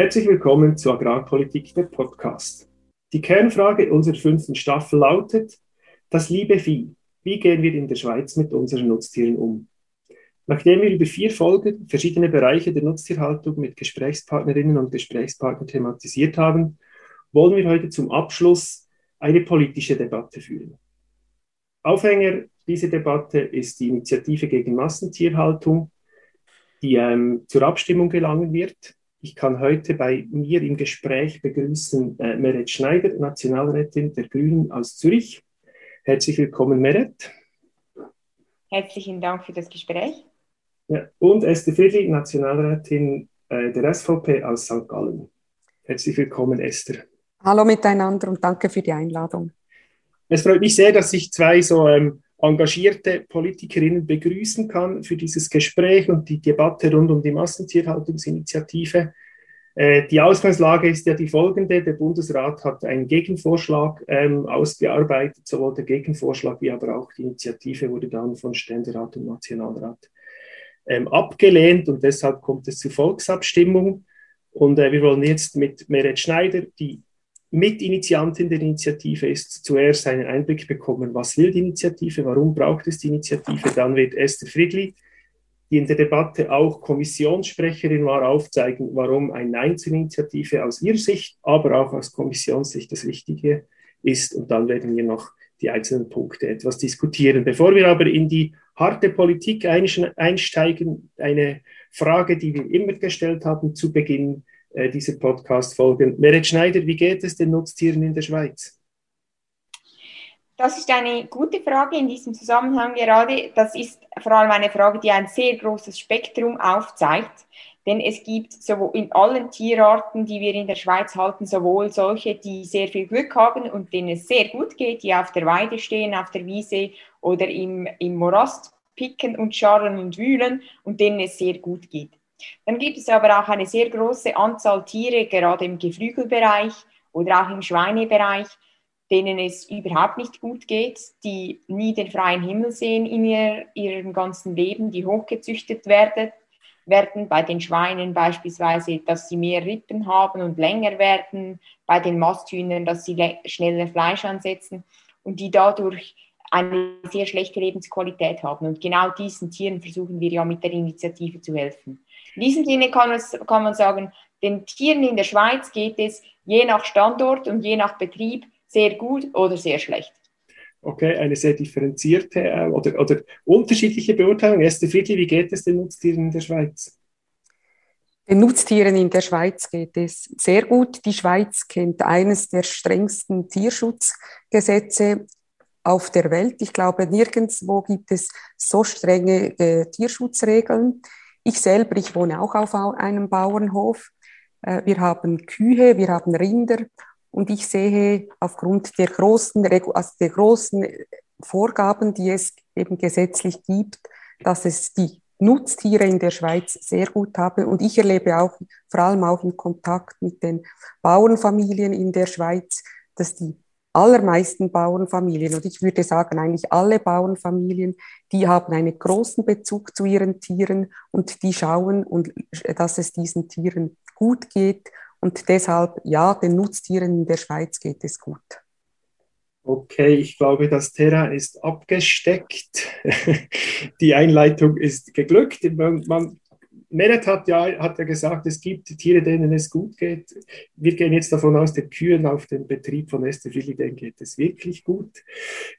Herzlich willkommen zu Agrarpolitik, der Podcast. Die Kernfrage unserer fünften Staffel lautet, das liebe Vieh, wie gehen wir in der Schweiz mit unseren Nutztieren um? Nachdem wir über vier Folgen verschiedene Bereiche der Nutztierhaltung mit Gesprächspartnerinnen und Gesprächspartnern thematisiert haben, wollen wir heute zum Abschluss eine politische Debatte führen. Aufhänger dieser Debatte ist die Initiative gegen Massentierhaltung, die ähm, zur Abstimmung gelangen wird. Ich kann heute bei mir im Gespräch begrüßen äh, Meret Schneider, Nationalrätin der Grünen aus Zürich. Herzlich willkommen, Meret. Herzlichen Dank für das Gespräch. Ja, und Esther Friedli, Nationalrätin äh, der SVP aus St. Gallen. Herzlich willkommen, Esther. Hallo miteinander und danke für die Einladung. Es freut mich sehr, dass ich zwei so ähm, engagierte Politikerinnen begrüßen kann für dieses Gespräch und die Debatte rund um die Massentierhaltungsinitiative. Äh, die Ausgangslage ist ja die folgende. Der Bundesrat hat einen Gegenvorschlag ähm, ausgearbeitet. Sowohl der Gegenvorschlag wie aber auch die Initiative wurde dann von Ständerat und Nationalrat ähm, abgelehnt und deshalb kommt es zur Volksabstimmung. Und äh, wir wollen jetzt mit Meret Schneider, die Mitinitiantin der Initiative ist, zuerst einen Einblick bekommen, was will die Initiative, warum braucht es die Initiative. Dann wird Esther Friedli, die in der Debatte auch Kommissionssprecherin war, aufzeigen, warum ein Nein zur Initiative aus ihrer Sicht, aber auch aus Kommissionssicht das Richtige ist. Und dann werden wir noch die einzelnen Punkte etwas diskutieren. Bevor wir aber in die harte Politik einsteigen, eine Frage, die wir immer gestellt haben zu Beginn äh, diese Podcast-Folgen. Meret Schneider, wie geht es den Nutztieren in der Schweiz? Das ist eine gute Frage in diesem Zusammenhang gerade. Das ist vor allem eine Frage, die ein sehr großes Spektrum aufzeigt. Denn es gibt sowohl in allen Tierarten, die wir in der Schweiz halten, sowohl solche, die sehr viel Glück haben und denen es sehr gut geht, die auf der Weide stehen, auf der Wiese oder im, im Morast picken und scharren und wühlen und denen es sehr gut geht. Dann gibt es aber auch eine sehr große Anzahl Tiere, gerade im Geflügelbereich oder auch im Schweinebereich, denen es überhaupt nicht gut geht, die nie den freien Himmel sehen in ihr, ihrem ganzen Leben, die hochgezüchtet werden, werden, bei den Schweinen beispielsweise, dass sie mehr Rippen haben und länger werden, bei den Masthühnern, dass sie schneller Fleisch ansetzen und die dadurch eine sehr schlechte Lebensqualität haben. Und genau diesen Tieren versuchen wir ja mit der Initiative zu helfen. In diesem Sinne kann, es, kann man sagen, den Tieren in der Schweiz geht es je nach Standort und je nach Betrieb sehr gut oder sehr schlecht. Okay, eine sehr differenzierte äh, oder, oder unterschiedliche Beurteilung. Esther Friedli, wie geht es den Nutztieren in der Schweiz? Den Nutztieren in der Schweiz geht es sehr gut. Die Schweiz kennt eines der strengsten Tierschutzgesetze auf der Welt. Ich glaube, nirgendwo gibt es so strenge äh, Tierschutzregeln. Ich selber, ich wohne auch auf einem Bauernhof. Äh, wir haben Kühe, wir haben Rinder und ich sehe aufgrund der großen, also der großen Vorgaben, die es eben gesetzlich gibt, dass es die Nutztiere in der Schweiz sehr gut haben. Und ich erlebe auch, vor allem auch im Kontakt mit den Bauernfamilien in der Schweiz, dass die allermeisten Bauernfamilien, und ich würde sagen eigentlich alle Bauernfamilien, die haben einen großen Bezug zu ihren Tieren und die schauen, und, dass es diesen Tieren gut geht. Und deshalb, ja, den Nutztieren in der Schweiz geht es gut. Okay, ich glaube, das Terrain ist abgesteckt. Die Einleitung ist geglückt. Man Meret hat ja, hat ja gesagt, es gibt Tiere, denen es gut geht. Wir gehen jetzt davon aus, den Kühen auf dem Betrieb von Esterfili, denen geht es wirklich gut.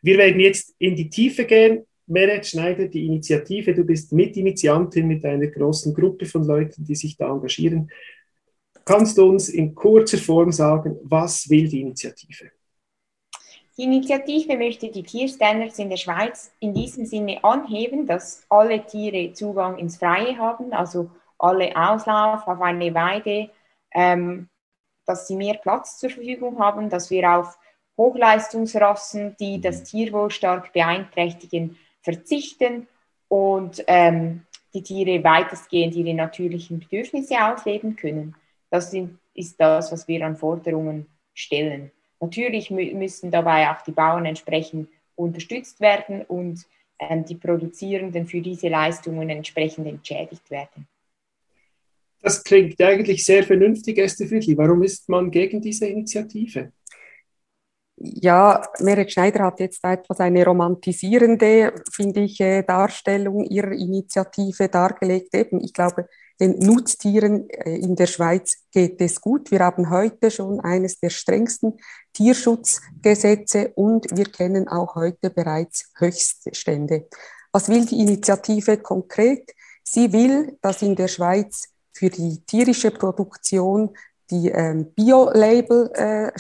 Wir werden jetzt in die Tiefe gehen. Meret Schneider, die Initiative, du bist Mitinitiantin mit einer großen Gruppe von Leuten, die sich da engagieren. Kannst du uns in kurzer Form sagen, was will die Initiative? Die Initiative möchte die Tierstandards in der Schweiz in diesem Sinne anheben, dass alle Tiere Zugang ins Freie haben, also alle Auslauf auf eine Weide, ähm, dass sie mehr Platz zur Verfügung haben, dass wir auf Hochleistungsrassen, die das Tierwohl stark beeinträchtigen, verzichten und ähm, die Tiere weitestgehend ihre natürlichen Bedürfnisse ausleben können. Das sind, ist das, was wir an Forderungen stellen. Natürlich mü müssen dabei auch die Bauern entsprechend unterstützt werden und ähm, die Produzierenden für diese Leistungen entsprechend entschädigt werden. Das klingt eigentlich sehr vernünftig, Esther Friedli. Warum ist man gegen diese Initiative? Ja, Meret Schneider hat jetzt etwas eine romantisierende, finde ich, äh, Darstellung ihrer Initiative dargelegt. Eben, ich glaube, den Nutztieren äh, in der Schweiz geht es gut. Wir haben heute schon eines der strengsten Tierschutzgesetze und wir kennen auch heute bereits Höchststände. Was will die Initiative konkret? Sie will, dass in der Schweiz für die tierische Produktion die ähm, Bio-Label äh,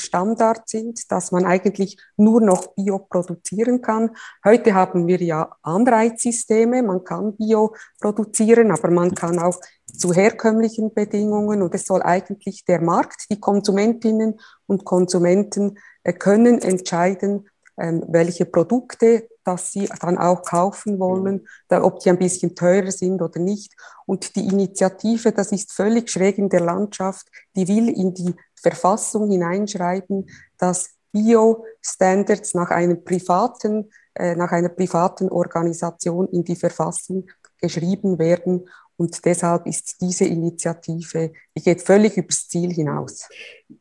sind, dass man eigentlich nur noch Bio produzieren kann. Heute haben wir ja Anreizsysteme, man kann Bio produzieren, aber man kann auch zu herkömmlichen Bedingungen und es soll eigentlich der Markt, die Konsumentinnen und Konsumenten äh, können entscheiden, ähm, welche Produkte dass sie dann auch kaufen wollen, da, ob die ein bisschen teurer sind oder nicht. Und die Initiative, das ist völlig schräg in der Landschaft, die will in die Verfassung hineinschreiben, dass Bio-Standards nach einem privaten, äh, nach einer privaten Organisation in die Verfassung geschrieben werden und deshalb ist diese Initiative, die geht völlig übers Ziel hinaus.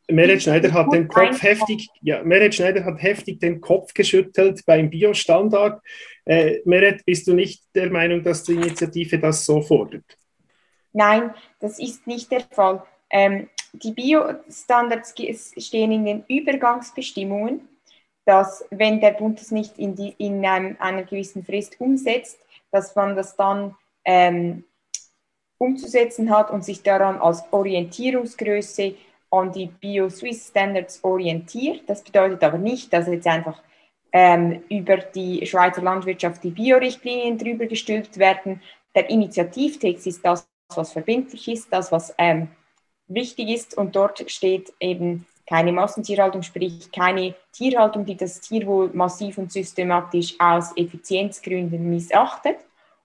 Meret Schneider hat den Kopf heftig, ja, Meret Schneider hat heftig den Kopf geschüttelt beim Biostandard. Äh, Meret, bist du nicht der Meinung, dass die Initiative das so fordert? Nein, das ist nicht der Fall. Ähm, die Biostandards stehen in den Übergangsbestimmungen, dass wenn der Bund das nicht in, die, in einem, einer gewissen Frist umsetzt, dass man das dann ähm, umzusetzen hat und sich daran als Orientierungsgröße an die Bio-Swiss Standards orientiert. Das bedeutet aber nicht, dass jetzt einfach ähm, über die Schweizer Landwirtschaft die Bio-Richtlinien drüber gestülpt werden. Der Initiativtext ist das, was verbindlich ist, das, was ähm, wichtig ist und dort steht eben keine Massentierhaltung, sprich keine Tierhaltung, die das Tierwohl massiv und systematisch aus Effizienzgründen missachtet.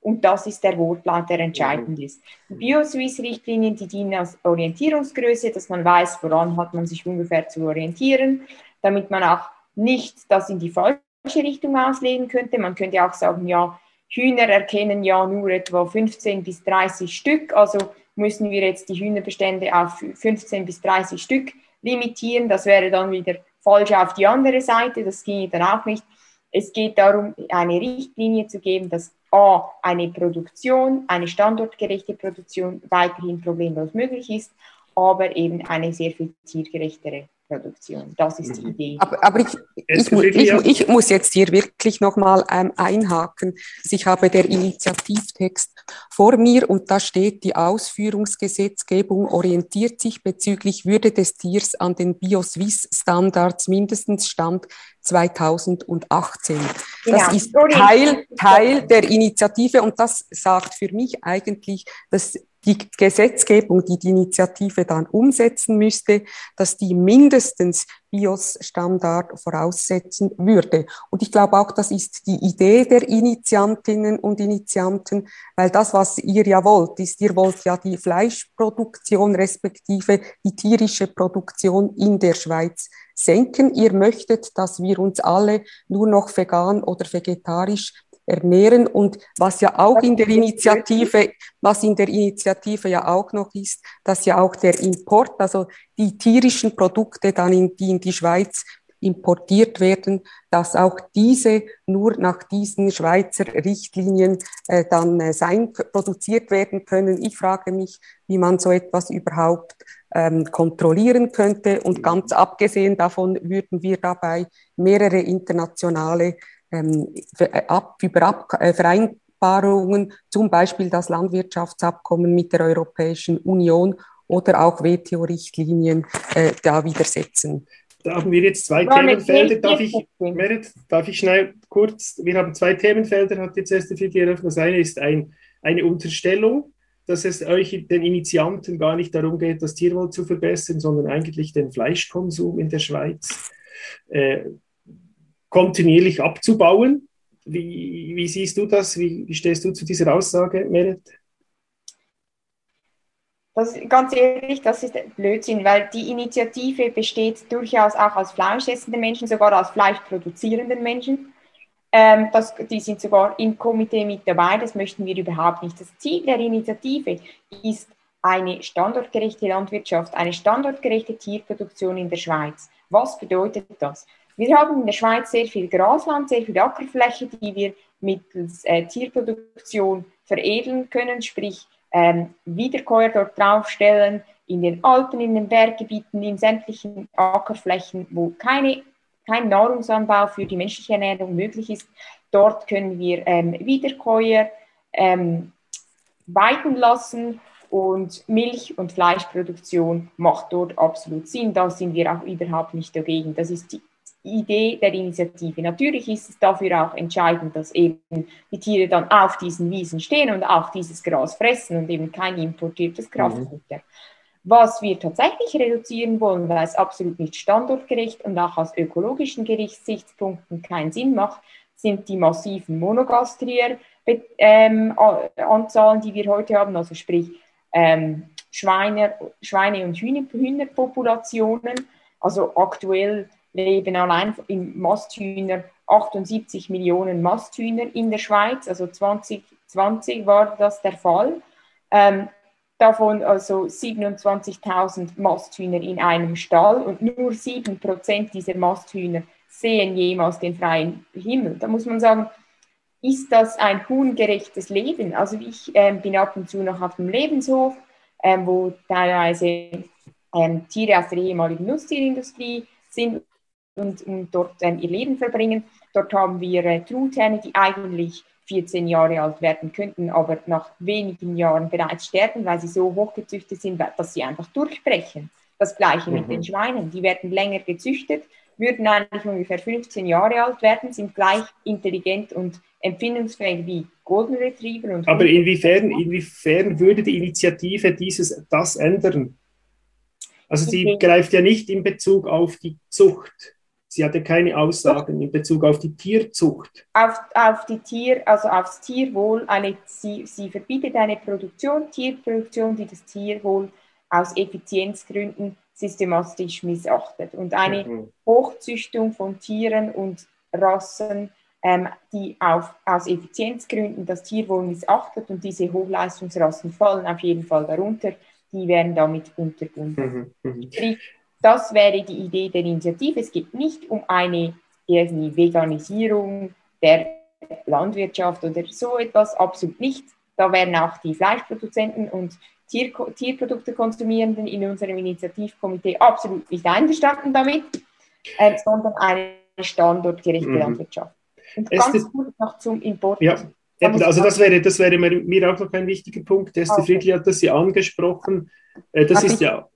Und das ist der Wortlaut, der entscheidend ist. Die Bio-Swiss-Richtlinien, die dienen als Orientierungsgröße, dass man weiß, woran hat man sich ungefähr zu orientieren, damit man auch nicht das in die falsche Richtung auslegen könnte. Man könnte auch sagen, ja, Hühner erkennen ja nur etwa 15 bis 30 Stück, also müssen wir jetzt die Hühnerbestände auf 15 bis 30 Stück limitieren. Das wäre dann wieder falsch auf die andere Seite, das ginge dann auch nicht. Es geht darum, eine Richtlinie zu geben, dass A, eine Produktion, eine standortgerechte Produktion weiterhin problemlos möglich ist, aber eben eine sehr viel tiergerechtere Produktion. Das ist die mhm. Idee. Aber, aber ich, ich, ich, ich, muss jetzt hier wirklich nochmal ähm, einhaken. Ich habe der Initiativtext vor mir und da steht, die Ausführungsgesetzgebung orientiert sich bezüglich Würde des Tiers an den Bioswiss-Standards mindestens Stand 2018. Genau. Das ist Teil, Teil der Initiative und das sagt für mich eigentlich, dass die Gesetzgebung, die die Initiative dann umsetzen müsste, dass die mindestens BIOS-Standard voraussetzen würde. Und ich glaube auch, das ist die Idee der Initiantinnen und Initianten, weil das, was ihr ja wollt, ist, ihr wollt ja die Fleischproduktion respektive die tierische Produktion in der Schweiz senken. Ihr möchtet, dass wir uns alle nur noch vegan oder vegetarisch ernähren und was ja auch in der Initiative, was in der Initiative ja auch noch ist, dass ja auch der Import, also die tierischen Produkte dann in, die in die Schweiz importiert werden, dass auch diese nur nach diesen Schweizer Richtlinien äh, dann äh, sein, produziert werden können. Ich frage mich, wie man so etwas überhaupt ähm, kontrollieren könnte. Und ganz abgesehen davon würden wir dabei mehrere internationale ähm, äh, ab, über ab, äh, Vereinbarungen, zum Beispiel das Landwirtschaftsabkommen mit der Europäischen Union oder auch WTO-Richtlinien äh, da widersetzen. Da haben wir jetzt zwei ja, Themenfelder. Darf ich, Merit, darf ich schnell kurz, wir haben zwei Themenfelder, hat jetzt erste die eröffnet. Das eine ist ein, eine Unterstellung, dass es euch, den Initianten, gar nicht darum geht, das Tierwohl zu verbessern, sondern eigentlich den Fleischkonsum in der Schweiz äh, kontinuierlich abzubauen. Wie, wie siehst du das? Wie, wie, stehst du zu dieser Aussage, Meret? Das, ganz ehrlich, das ist Blödsinn, weil die Initiative besteht durchaus auch aus fleischessenden Menschen, sogar aus fleischproduzierenden Menschen. Ähm, das, die sind sogar im Komitee mit dabei, das möchten wir überhaupt nicht. Das Ziel der Initiative ist eine standortgerechte Landwirtschaft, eine standortgerechte Tierproduktion in der Schweiz. Was bedeutet das? Wir haben in der Schweiz sehr viel Grasland, sehr viel Ackerfläche, die wir mittels äh, Tierproduktion veredeln können, sprich ähm, Wiederkäuer dort draufstellen, in den Alpen, in den Berggebieten, in sämtlichen Ackerflächen, wo keine, kein Nahrungsanbau für die menschliche Ernährung möglich ist. Dort können wir ähm, Wiederkäuer ähm, weiden lassen und Milch- und Fleischproduktion macht dort absolut Sinn. Da sind wir auch überhaupt nicht dagegen. Das ist die Idee der Initiative. Natürlich ist es dafür auch entscheidend, dass eben die Tiere dann auf diesen Wiesen stehen und auch dieses Gras fressen und eben kein importiertes Kraftfutter. Mhm. Was wir tatsächlich reduzieren wollen, weil es absolut nicht standortgerecht und auch aus ökologischen Gesichtspunkten keinen Sinn macht, sind die massiven Monogastrier ähm, Anzahlen, die wir heute haben, also sprich ähm, Schweine, Schweine- und Hühnerpopulationen. Also aktuell leben allein in Masthühner 78 Millionen Masthühner in der Schweiz, also 2020 war das der Fall. Ähm, davon also 27.000 Masthühner in einem Stall und nur 7% dieser Masthühner sehen jemals den freien Himmel. Da muss man sagen, ist das ein huhngerechtes Leben? Also ich äh, bin ab und zu noch auf dem Lebenshof, äh, wo teilweise äh, Tiere aus der ehemaligen Nutztierindustrie sind und, und dort ähm, ihr Leben verbringen. Dort haben wir äh, Truthähne, die eigentlich 14 Jahre alt werden könnten, aber nach wenigen Jahren bereits sterben, weil sie so hochgezüchtet sind, dass sie einfach durchbrechen. Das gleiche mhm. mit den Schweinen. Die werden länger gezüchtet, würden eigentlich ungefähr 15 Jahre alt werden, sind gleich intelligent und empfindungsfähig wie Golden Retriever. Und aber inwiefern, inwiefern würde die Initiative dieses, das ändern? Also sie greift ja nicht in Bezug auf die Zucht. Sie hatte keine Aussagen in Bezug auf die Tierzucht. Auf, auf die Tier, also aufs Tierwohl, eine, sie, sie verbietet eine Produktion, Tierproduktion, die das Tierwohl aus Effizienzgründen systematisch missachtet. Und eine mhm. Hochzüchtung von Tieren und Rassen, ähm, die auf, aus Effizienzgründen das Tierwohl missachtet und diese Hochleistungsrassen fallen auf jeden Fall darunter, die werden damit unterbunden. Mhm. Mhm das wäre die Idee der Initiative. Es geht nicht um eine irgendwie Veganisierung der Landwirtschaft oder so etwas, absolut nicht. Da wären auch die Fleischproduzenten und Tier Tierprodukte konsumierenden in unserem Initiativkomitee absolut nicht einverstanden damit, äh, sondern eine standortgerechte mhm. Landwirtschaft. Und es ganz kurz noch zum Import. Ja. Also das wäre, das wäre mir auch noch ein wichtiger Punkt. Erste okay. Friedli hat das ja angesprochen. Äh, das Ach, ist ja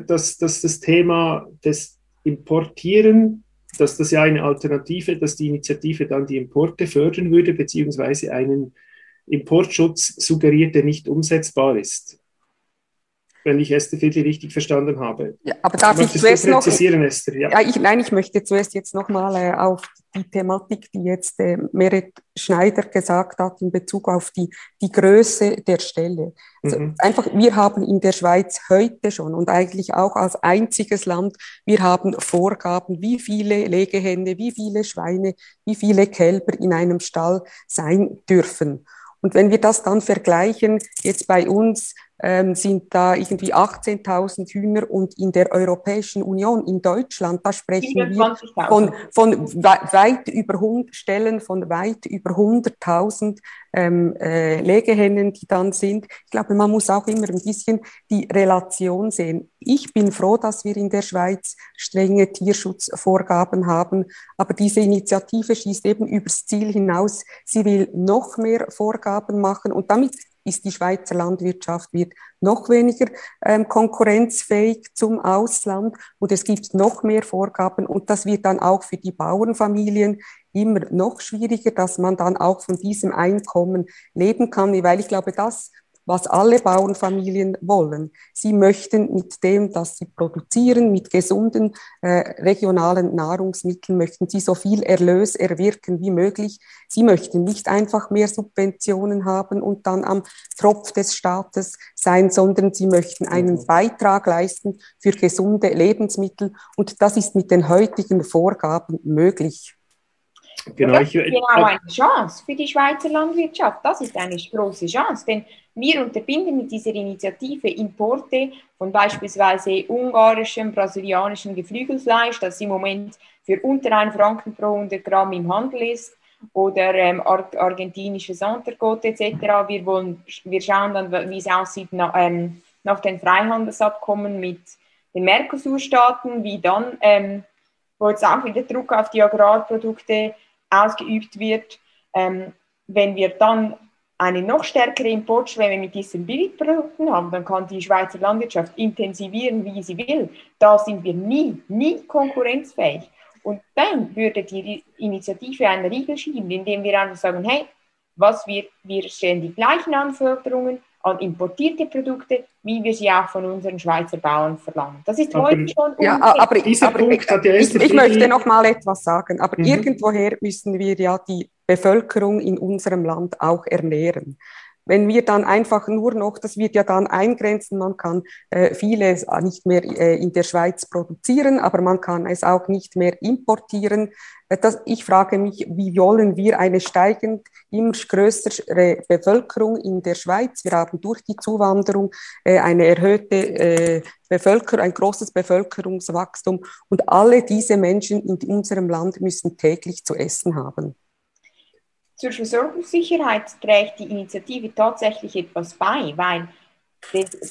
dass, dass das Thema des Importieren, dass das ja eine Alternative, dass die Initiative dann die Importe fördern würde, beziehungsweise einen Importschutz suggeriert, der nicht umsetzbar ist wenn ich Esther Fiedli richtig verstanden habe. Ja, aber darf ich zuerst noch... Esther? Ja. ja. ich, nein, ich möchte zuerst jetzt nochmal äh, auf die Thematik, die jetzt äh, Meret Schneider gesagt hat, in Bezug auf die, die Größe der Stelle. Also mhm. Einfach, wir haben in der Schweiz heute schon und eigentlich auch als einziges Land, wir haben Vorgaben, wie viele Legehände, wie viele Schweine, wie viele Kälber in einem Stall sein dürfen. Und wenn wir das dann vergleichen, jetzt bei uns sind da irgendwie 18.000 Hühner und in der Europäischen Union, in Deutschland, da sprechen wir von, von weit über 100 Stellen, von weit über 100.000 ähm, äh, Legehennen, die dann sind. Ich glaube, man muss auch immer ein bisschen die Relation sehen. Ich bin froh, dass wir in der Schweiz strenge Tierschutzvorgaben haben, aber diese Initiative schießt eben übers Ziel hinaus. Sie will noch mehr Vorgaben machen und damit ist die Schweizer Landwirtschaft wird noch weniger ähm, konkurrenzfähig zum Ausland und es gibt noch mehr Vorgaben und das wird dann auch für die Bauernfamilien immer noch schwieriger, dass man dann auch von diesem Einkommen leben kann, weil ich glaube, das was alle Bauernfamilien wollen. Sie möchten mit dem, dass sie produzieren, mit gesunden äh, regionalen Nahrungsmitteln, möchten sie so viel Erlös erwirken wie möglich. Sie möchten nicht einfach mehr Subventionen haben und dann am Tropf des Staates sein, sondern sie möchten einen mhm. Beitrag leisten für gesunde Lebensmittel. Und das ist mit den heutigen Vorgaben möglich. Genau, das ist genau eine Chance für die Schweizer Landwirtschaft. Das ist eine große Chance, denn Wir unterbinden mit dieser Initiative Importe von beispielsweise ungarischem, brasilianischem Geflügelfleisch, das im Moment für unter 1 Franken pro 100 Gramm im Handel ist, oder ähm, ar argentinisches Entrecote etc. Wir, wollen, wir schauen dann, wie es aussieht nach, ähm, nach den Freihandelsabkommen mit den Mercosur-Staaten, wie dann, ähm, wo jetzt auch wieder Druck auf die Agrarprodukte ausgeübt wird. Ähm, wenn wir dann eine noch stärkere Importschwemme mit diesen Billigprodukten haben, dann kann die Schweizer Landwirtschaft intensivieren, wie sie will. Da sind wir nie, nie konkurrenzfähig. Und dann würde die Initiative einen Riegel schieben, indem wir einfach sagen, hey, was wir, wir stellen die gleichen Anforderungen an importierte Produkte, wie wir sie auch von unseren Schweizer Bauern verlangen. Das ist aber, heute schon ja, aber, dieser aber, Punkt hat ja ich, ich möchte noch mal etwas sagen, aber mhm. irgendwoher müssen wir ja die Bevölkerung in unserem Land auch ernähren. Wenn wir dann einfach nur noch, das wird ja dann eingrenzen, man kann äh, vieles nicht mehr äh, in der Schweiz produzieren, aber man kann es auch nicht mehr importieren. Äh, das, ich frage mich, wie wollen wir eine steigend immer größere Bevölkerung in der Schweiz? Wir haben durch die Zuwanderung äh, eine erhöhte äh, Bevölkerung, ein großes Bevölkerungswachstum und alle diese Menschen in unserem Land müssen täglich zu essen haben. Zur Versorgungssicherheit trägt die Initiative tatsächlich etwas bei, weil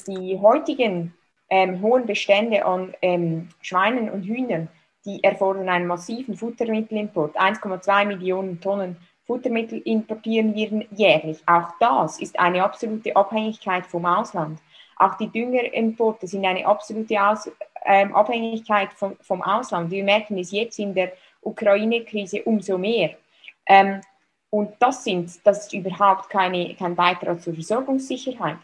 die heutigen ähm, hohen Bestände an ähm, Schweinen und Hühnern, die erfordern einen massiven Futtermittelimport. 1,2 Millionen Tonnen Futtermittel importieren wir jährlich. Auch das ist eine absolute Abhängigkeit vom Ausland. Auch die Düngerimporte sind eine absolute Aus ähm, Abhängigkeit vom, vom Ausland. Wir merken es jetzt in der Ukraine-Krise umso mehr. Ähm, und das, sind, das ist überhaupt keine, kein Beitrag zur Versorgungssicherheit.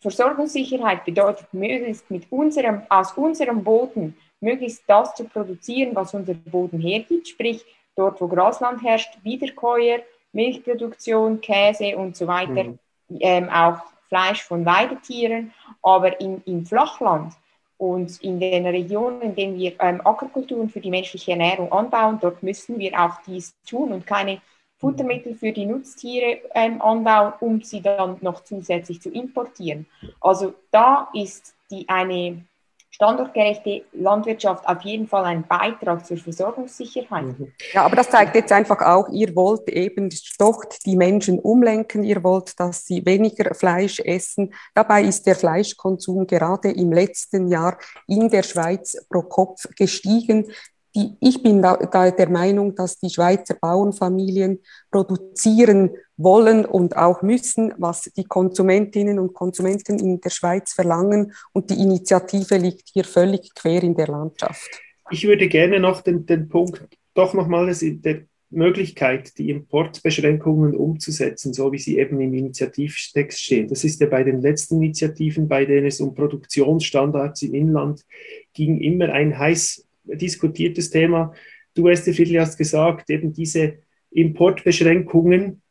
Versorgungssicherheit bedeutet, möglichst mit unserem, aus unserem Boden möglichst das zu produzieren, was unser Boden hergibt, sprich dort, wo Grasland herrscht, Wiederkäuer, Milchproduktion, Käse und so weiter, mhm. ähm, auch Fleisch von Weidetieren, aber in, im Flachland und in den Regionen, in denen wir ähm, Ackerkulturen für die menschliche Ernährung anbauen, dort müssen wir auch dies tun und keine Futtermittel für die Nutztiere ähm, anbauen, um sie dann noch zusätzlich zu importieren. Also da ist die, eine standortgerechte Landwirtschaft auf jeden Fall ein Beitrag zur Versorgungssicherheit. Mhm. Ja, aber das zeigt jetzt einfach auch, ihr wollt eben doch die Menschen umlenken, ihr wollt, dass sie weniger Fleisch essen. Dabei ist der Fleischkonsum gerade im letzten Jahr in der Schweiz pro Kopf gestiegen die, ich bin da, da der Meinung, dass die Schweizer Bauernfamilien produzieren wollen und auch müssen, was die Konsumentinnen und Konsumenten in der Schweiz verlangen. Und die Initiative liegt hier völlig quer in der Landschaft. Ich würde gerne noch den, den Punkt, doch nochmal der Möglichkeit, die Importbeschränkungen umzusetzen, so wie sie eben im Initiativtext stehen. Das ist ja bei den letzten Initiativen, bei denen es um Produktionsstandards im Inland ging, immer ein heiß diskutiertes Thema. Du, Esther Friedli, hast gesagt, eben diese Importbeschränkungen,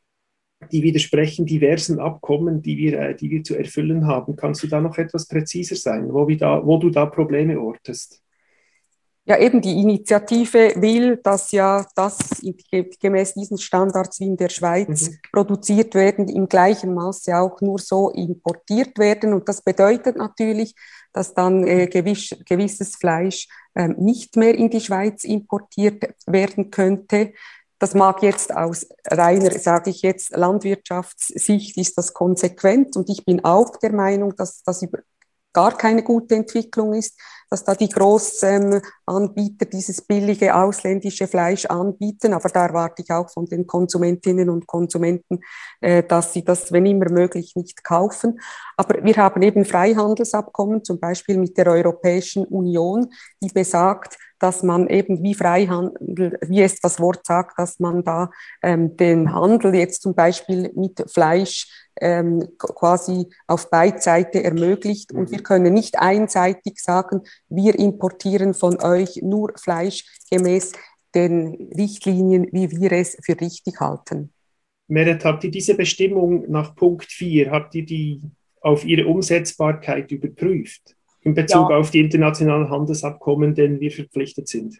die widersprechen diversen Abkommen, die wir, äh, die wir zu erfüllen haben. Kannst du da noch etwas präziser sein, wo, wir da, wo du da Probleme ortest? Ja, eben die Initiative will, dass ja das gemäß diesen Standards wie in der Schweiz mhm. produziert werden, im gleichen Maße auch nur so importiert werden. Und das bedeutet natürlich, dass dann äh, gewiss, gewisses Fleisch äh, nicht mehr in die Schweiz importiert werden könnte. Das mag jetzt aus reiner, sage ich jetzt, Landwirtschaftssicht ist das konsequent und ich bin auch der Meinung, dass das gar keine gute Entwicklung ist, dass da die großen Anbieter dieses billige ausländische Fleisch anbieten. Aber da erwarte ich auch von den Konsumentinnen und Konsumenten, äh, dass sie das, wenn immer möglich, nicht kaufen. Aber wir haben eben Freihandelsabkommen, zum Beispiel mit der Europäischen Union, die besagt, dass man eben wie Freihandel, wie es das Wort sagt, dass man da ähm, den Handel jetzt zum Beispiel mit Fleisch ähm, quasi auf Beidseite ermöglicht. Und wir können nicht einseitig sagen, wir importieren von euch nur Fleisch gemäß den Richtlinien, wie wir es für richtig halten. Meret, habt ihr diese Bestimmung nach Punkt 4, habt ihr die auf ihre Umsetzbarkeit überprüft in Bezug ja. auf die internationalen Handelsabkommen, denen wir verpflichtet sind?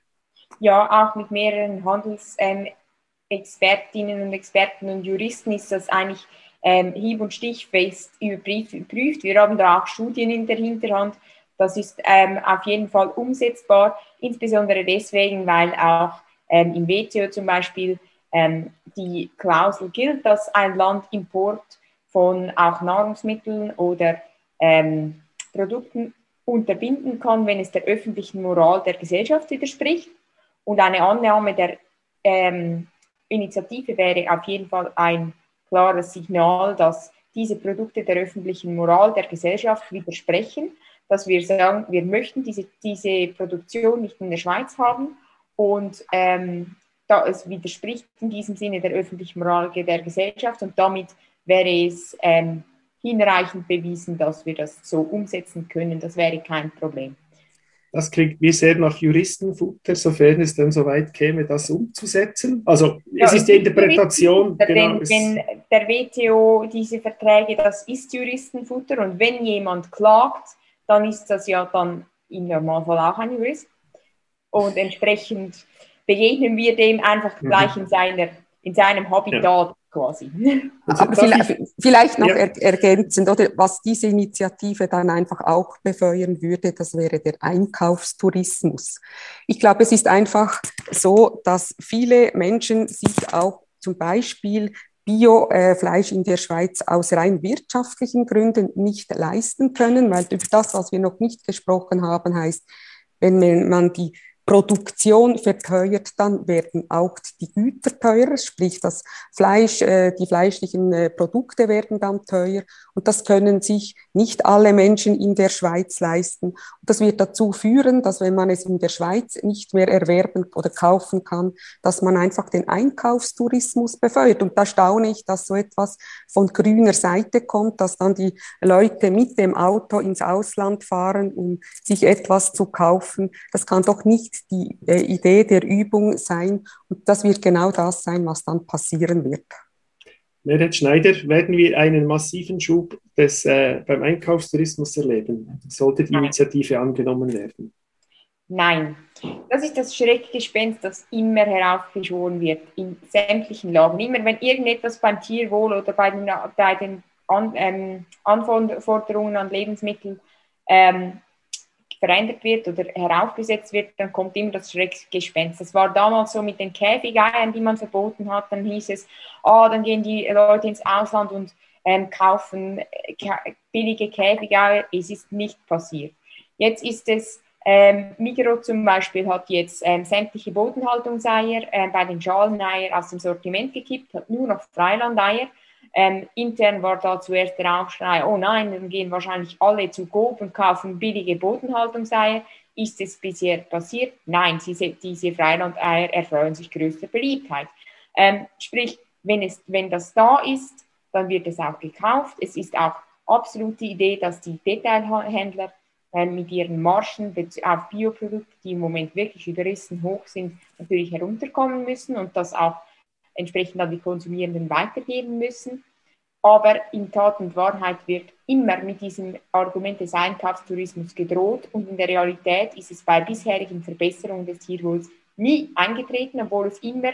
Ja, auch mit mehreren Handelsexpertinnen ähm, und Experten und Juristen ist das eigentlich ähm, hieb- und stichfest überprüft. Wir haben da auch Studien in der Hinterhand. Das ist ähm, auf jeden Fall umsetzbar, insbesondere deswegen, weil auch ähm, im WTO zum Beispiel ähm, die Klausel gilt, dass ein Land Import von auch Nahrungsmitteln oder ähm, Produkten unterbinden kann, wenn es der öffentlichen Moral der Gesellschaft widerspricht. Und eine Annahme der ähm, Initiative wäre auf jeden Fall ein klares Signal, dass diese Produkte der öffentlichen Moral der Gesellschaft widersprechen, dass wir sagen, wir möchten diese, diese Produktion nicht in der Schweiz haben und ähm, da es widerspricht in diesem Sinne der öffentlichen Moral der Gesellschaft und damit wäre es ähm, hinreichend bewiesen, dass wir das so umsetzen können. Das wäre kein Problem. Das klingt mir sehr nach Juristenfutter, sofern es dann soweit käme, das umzusetzen. Also ja, es ist die Interpretation. Genau, wenn, wenn der WTO diese Verträge, das ist Juristenfutter und wenn jemand klagt, dann ist das ja dann im Normalfall auch ein Jurist. Und entsprechend begegnen wir dem einfach mhm. gleich in, seiner, in seinem Habitat. Ja quasi. Aber vielleicht, vielleicht, noch ja. er, ergänzend, oder was diese Initiative dann einfach auch befeuern würde, das wäre der Einkaufstourismus. Ich glaube, es ist einfach so, dass viele Menschen sich auch zum Beispiel Biofleisch in der Schweiz aus rein wirtschaftlichen Gründen nicht leisten können, weil über das, was wir noch nicht gesprochen haben, heißt, wenn man die Produktion verteuert, dann werden auch die Güter teurer, sprich das Fleisch, äh, die fleischlichen äh, Produkte werden dann teuer und das können sich nicht alle Menschen in der Schweiz leisten. Und das wird dazu führen, dass wenn man es in der Schweiz nicht mehr erwerben oder kaufen kann, dass man einfach den Einkaufstourismus befeuert. Und da staune ich, dass so etwas von grüner Seite kommt, dass dann die Leute mit dem Auto ins Ausland fahren, um sich etwas zu kaufen. Das kann doch nicht die äh, Idee der Übung sein. Und das wird genau das sein, was dann passieren wird. Merit Schneider, werden wir einen massiven Schub des, äh, beim Einkaufstourismus erleben? Sollte die Initiative angenommen werden? Nein, das ist das Schreckgespenst, das immer heraufbeschworen wird, in sämtlichen Lagen. Immer wenn irgendetwas beim Tierwohl oder bei den, bei den an, ähm, Anforderungen an Lebensmittel ähm, verändert wird oder heraufgesetzt wird, dann kommt immer das Schreckgespenst. Das war damals so mit den Käfigeiern, die man verboten hat. Dann hieß es, oh, dann gehen die Leute ins Ausland und ähm, kaufen äh, billige Käfigeier. Es ist nicht passiert. Jetzt ist es, ähm, Migros zum Beispiel hat jetzt ähm, sämtliche Bodenhaltungseier äh, bei den Schaleneier aus dem Sortiment gekippt, hat nur noch Freilandeier. Ähm, intern war da zuerst der Aufschrei, oh nein, dann gehen wahrscheinlich alle zu Coop und kaufen billige Bodenhaltungseier. Ist es bisher passiert? Nein, diese, diese Freilandeier erfreuen sich größter Beliebtheit. Ähm, sprich, wenn, es, wenn das da ist, dann wird es auch gekauft. Es ist auch absolut die Idee, dass die Detailhändler äh, mit ihren Margen auf Bioprodukte, die im Moment wirklich überrissen hoch sind, natürlich herunterkommen müssen und das auch entsprechend an die Konsumierenden weitergeben müssen. Aber in Tat und Wahrheit wird immer mit diesem Argument des Einkaufstourismus gedroht und in der Realität ist es bei bisherigen Verbesserungen des Tierwohls nie eingetreten, obwohl es immer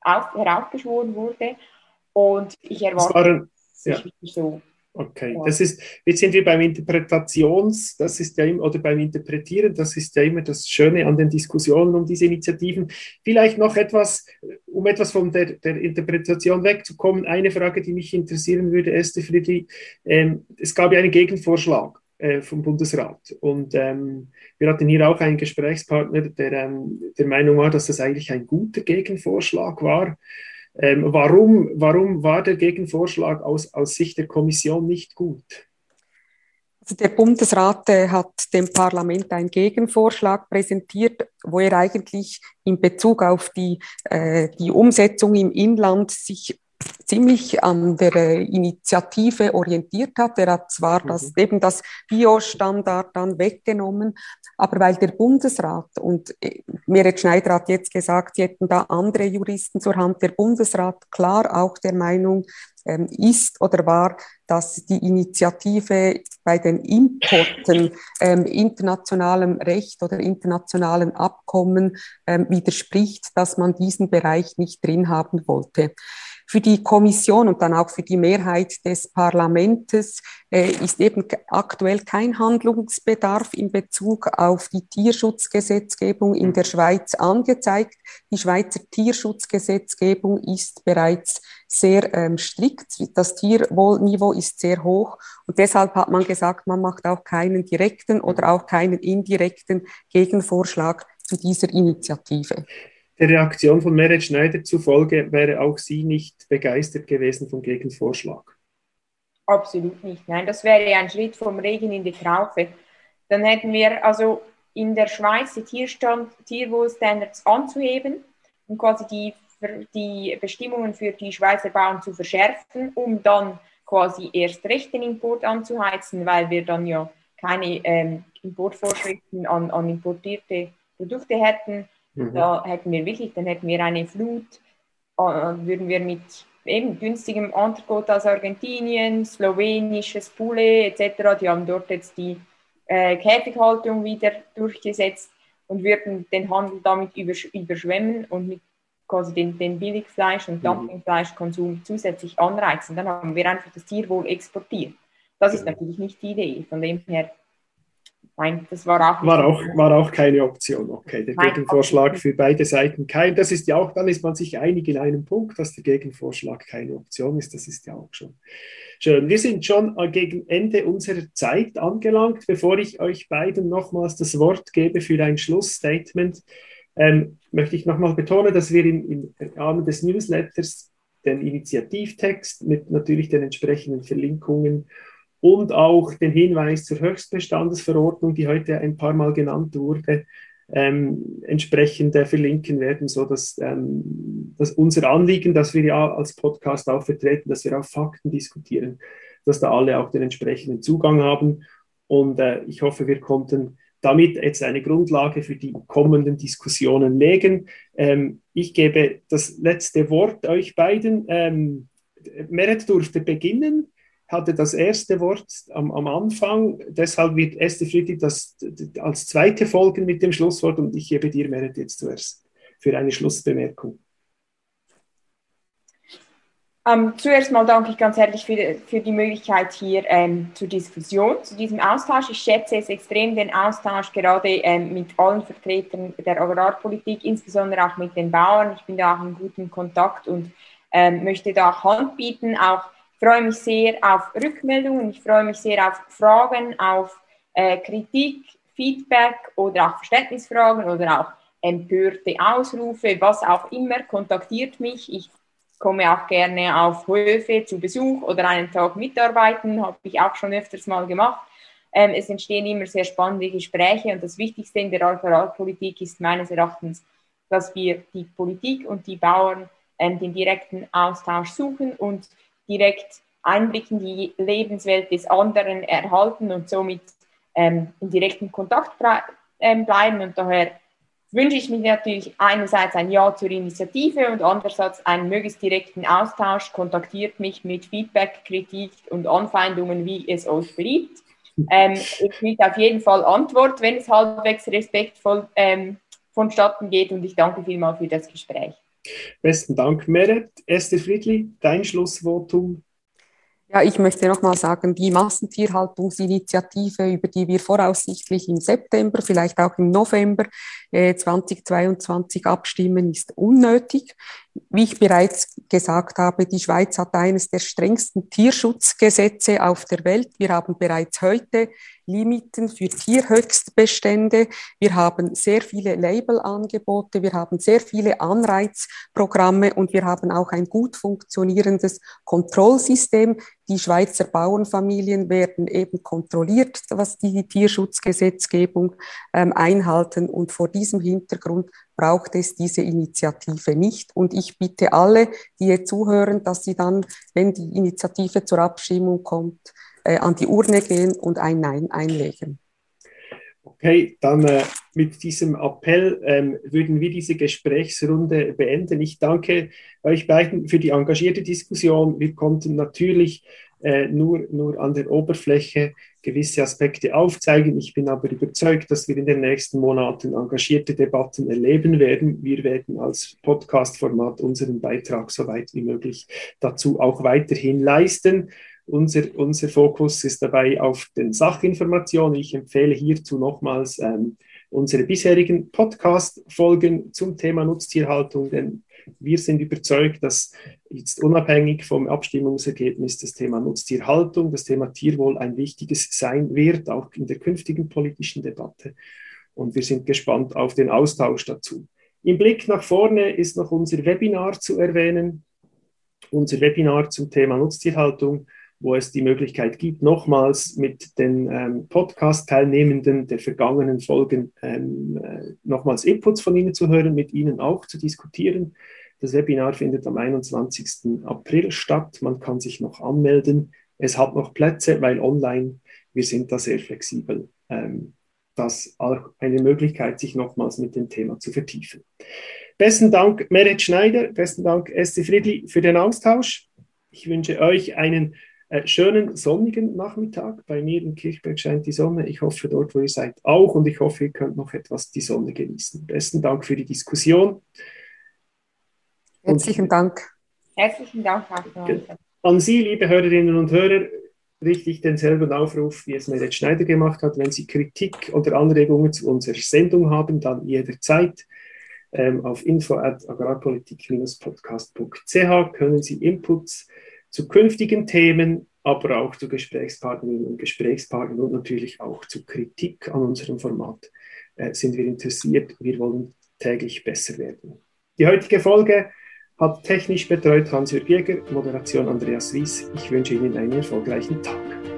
auf, heraufbeschworen wurde. Und ich erwarte es ja. so. Okay, das ist, jetzt sind wir beim Interpretations, das ist ja immer, oder beim Interpretieren, das ist ja immer das Schöne an den Diskussionen um diese Initiativen. Vielleicht noch etwas, um etwas von der, der Interpretation wegzukommen, eine Frage, die mich interessieren würde, Esther Friedrich, ähm, es gab ja einen Gegenvorschlag äh, vom Bundesrat und ähm, wir hatten hier auch einen Gesprächspartner, der ähm, der Meinung war, dass das eigentlich ein guter Gegenvorschlag war. Ähm, warum, warum war der Gegenvorschlag aus, aus Sicht der Kommission nicht gut? Also der Bundesrat äh, hat dem Parlament einen Gegenvorschlag präsentiert, wo er eigentlich in Bezug auf die, äh, die Umsetzung im Inland sich ziemlich an der äh, Initiative orientiert hat. Er hat zwar mhm. das, eben das Bio-Standard dann weggenommen, aber weil der Bundesrat und äh, Meret Schneider hat jetzt gesagt, sie hätten da andere Juristen zur Hand, der Bundesrat klar auch der Meinung ähm, ist oder war, dass die Initiative bei den Importen ähm, internationalem Recht oder internationalen Abkommen ähm, widerspricht, dass man diesen Bereich nicht drin haben wollte. Für die Kommission und dann auch für die Mehrheit des Parlaments äh, ist eben aktuell kein Handlungsbedarf in Bezug auf die Tierschutzgesetzgebung in der Schweiz angezeigt. Die Schweizer Tierschutzgesetzgebung ist bereits sehr ähm, strikt. Das Tierwohlniveau ist sehr hoch und deshalb hat man gesagt, man macht auch keinen direkten oder auch keinen indirekten Gegenvorschlag zu dieser Initiative. Der Reaktion von Meret Schneider zufolge wäre auch sie nicht begeistert gewesen vom Gegenvorschlag. Absolut nicht. Nein, das wäre ein Schritt vom Regen in die Traufe. Dann hätten wir also in der Schweiz die Tierstand, Tierwohlstandards anzuheben und quasi die die Bestimmungen für die Schweizer Bauern zu verschärfen, um dann quasi erst recht den Import anzuheizen, weil wir dann ja keine ähm, Importvorschriften an, an importierte Produkte hätten. Mhm. Da hätten wir wirklich, dann hätten wir eine Flut, äh, würden wir mit eben günstigem Entrecote aus Argentinien, slowenisches Poulet etc., die haben dort jetzt die äh, Käfighaltung wieder durchgesetzt und würden den Handel damit übersch überschwemmen und mit quasi den, den Billigfleisch- und mhm. Dumpingfleischkonsum zusätzlich anreizen. Dann haben wir einfach das Tierwohl exportiert. Das ist natürlich nicht die Idee. Von dem her, nein, das war auch war auch, war auch keine Option. Okay, der nein, Gegenvorschlag für beide Seiten kein. Das ist ja auch, dann ist man sich einig in einem Punkt, dass der Gegenvorschlag keine Option ist. Das ist ja auch schon schön. Wir sind schon gegen Ende unserer Zeit angelangt. Bevor ich euch beiden nochmals das Wort gebe für ein Schlussstatement, ähm, möchte ich nochmal betonen, dass wir im, im Rahmen des Newsletters den Initiativtext mit natürlich den entsprechenden Verlinkungen und auch den Hinweis zur Höchstbestandesverordnung, die heute ein paar Mal genannt wurde, ähm, entsprechend äh, verlinken werden, so dass, ähm, dass unser Anliegen, dass wir ja als Podcast auch vertreten, dass wir auch Fakten diskutieren, dass da alle auch den entsprechenden Zugang haben. Und äh, ich hoffe, wir konnten damit jetzt eine Grundlage für die kommenden Diskussionen legen. Ähm, ich gebe das letzte Wort euch beiden. Ähm, Meret durfte beginnen, hatte das erste Wort am, am Anfang. Deshalb wird Esther Friedrich das als zweite folgen mit dem Schlusswort und ich gebe dir, Meret, jetzt zuerst für eine Schlussbemerkung. Ähm, zuerst mal danke ich ganz herzlich für, für die Möglichkeit hier ähm, zur Diskussion, zu diesem Austausch. Ich schätze es extrem, den Austausch gerade ähm, mit allen Vertretern der Agrarpolitik, insbesondere auch mit den Bauern. Ich bin da auch in gutem Kontakt und ähm, möchte da Hand bieten. Auch freue mich sehr auf Rückmeldungen, ich freue mich sehr auf Fragen, auf äh, Kritik, Feedback oder auch Verständnisfragen oder auch empörte Ausrufe, was auch immer, kontaktiert mich. Ich komme auch gerne auf Höfe zu Besuch oder einen Tag mitarbeiten, habe ich auch schon öfters mal gemacht. Ähm, es entstehen immer sehr spannende Gespräche und das Wichtigste in der Agrarpolitik ist meines Erachtens, dass wir die Politik und die Bauern ähm, den direkten Austausch suchen und direkt Einblick in die Lebenswelt des anderen erhalten und somit ähm, in direkten Kontakt ähm, bleiben. Und daher wünsche ich mir natürlich einerseits ein Ja zur Initiative und andererseits einen möglichst direkten Austausch. Kontaktiert mich mit Feedback, Kritik und Anfeindungen, wie es euch beliebt. Ähm, ich kriege auf jeden Fall Antwort, wenn es halbwegs respektvoll ähm, vonstatten geht und ich danke vielmals für das Gespräch. Besten Dank, Meret. Esther Friedli, dein Schlussvotum ja, ich möchte nochmal sagen, die Massentierhaltungsinitiative, über die wir voraussichtlich im September, vielleicht auch im November äh, 2022 abstimmen, ist unnötig. Wie ich bereits gesagt habe, die Schweiz hat eines der strengsten Tierschutzgesetze auf der Welt. Wir haben bereits heute Limiten für Tierhöchstbestände. Wir haben sehr viele Labelangebote, wir haben sehr viele Anreizprogramme und wir haben auch ein gut funktionierendes Kontrollsystem. Die Schweizer Bauernfamilien werden eben kontrolliert, was die Tierschutzgesetzgebung ähm, einhalten. Und vor diesem Hintergrund braucht es diese Initiative nicht. Und ich bitte alle, die hier zuhören, dass sie dann, wenn die Initiative zur Abstimmung kommt, äh, an die Urne gehen und ein Nein einlegen. Okay, dann äh, mit diesem Appell ähm, würden wir diese Gesprächsrunde beenden. Ich danke euch beiden für die engagierte Diskussion. Wir konnten natürlich äh, nur, nur an der Oberfläche gewisse Aspekte aufzeigen. Ich bin aber überzeugt, dass wir in den nächsten Monaten engagierte Debatten erleben werden. Wir werden als Podcast-Format unseren Beitrag so weit wie möglich dazu auch weiterhin leisten. Unser, unser Fokus ist dabei auf den Sachinformationen. Ich empfehle hierzu nochmals ähm, unsere bisherigen Podcast-Folgen zum Thema Nutztierhaltung, denn wir sind überzeugt, dass jetzt unabhängig vom Abstimmungsergebnis das Thema Nutztierhaltung, das Thema Tierwohl ein wichtiges sein wird, auch in der künftigen politischen Debatte. Und wir sind gespannt auf den Austausch dazu. Im Blick nach vorne ist noch unser Webinar zu erwähnen. Unser Webinar zum Thema Nutztierhaltung wo es die Möglichkeit gibt, nochmals mit den ähm, Podcast-Teilnehmenden der vergangenen Folgen ähm, äh, nochmals Inputs von Ihnen zu hören, mit Ihnen auch zu diskutieren. Das Webinar findet am 21. April statt. Man kann sich noch anmelden. Es hat noch Plätze, weil online, wir sind da sehr flexibel. Ähm, das auch eine Möglichkeit, sich nochmals mit dem Thema zu vertiefen. Besten Dank, Merit Schneider. Besten Dank, Esther Friedli, für den Austausch. Ich wünsche euch einen äh, schönen sonnigen Nachmittag. Bei mir in Kirchberg scheint die Sonne. Ich hoffe, dort, wo ihr seid, auch. Und ich hoffe, ihr könnt noch etwas die Sonne genießen. Besten Dank für die Diskussion. Herzlichen und, Dank. Herzlichen Dank An Sie, liebe Hörerinnen und Hörer, richte ich denselben Aufruf, wie es Meret Schneider gemacht hat. Wenn Sie Kritik oder Anregungen zu unserer Sendung haben, dann jederzeit ähm, auf info.agrarpolitik-podcast.ch können Sie Inputs zu künftigen Themen, aber auch zu Gesprächspartnerinnen und Gesprächspartnern und natürlich auch zu Kritik an unserem Format äh, sind wir interessiert. Wir wollen täglich besser werden. Die heutige Folge hat technisch betreut Hans-Jürg Jäger, Moderation Andreas Wies. Ich wünsche Ihnen einen erfolgreichen Tag.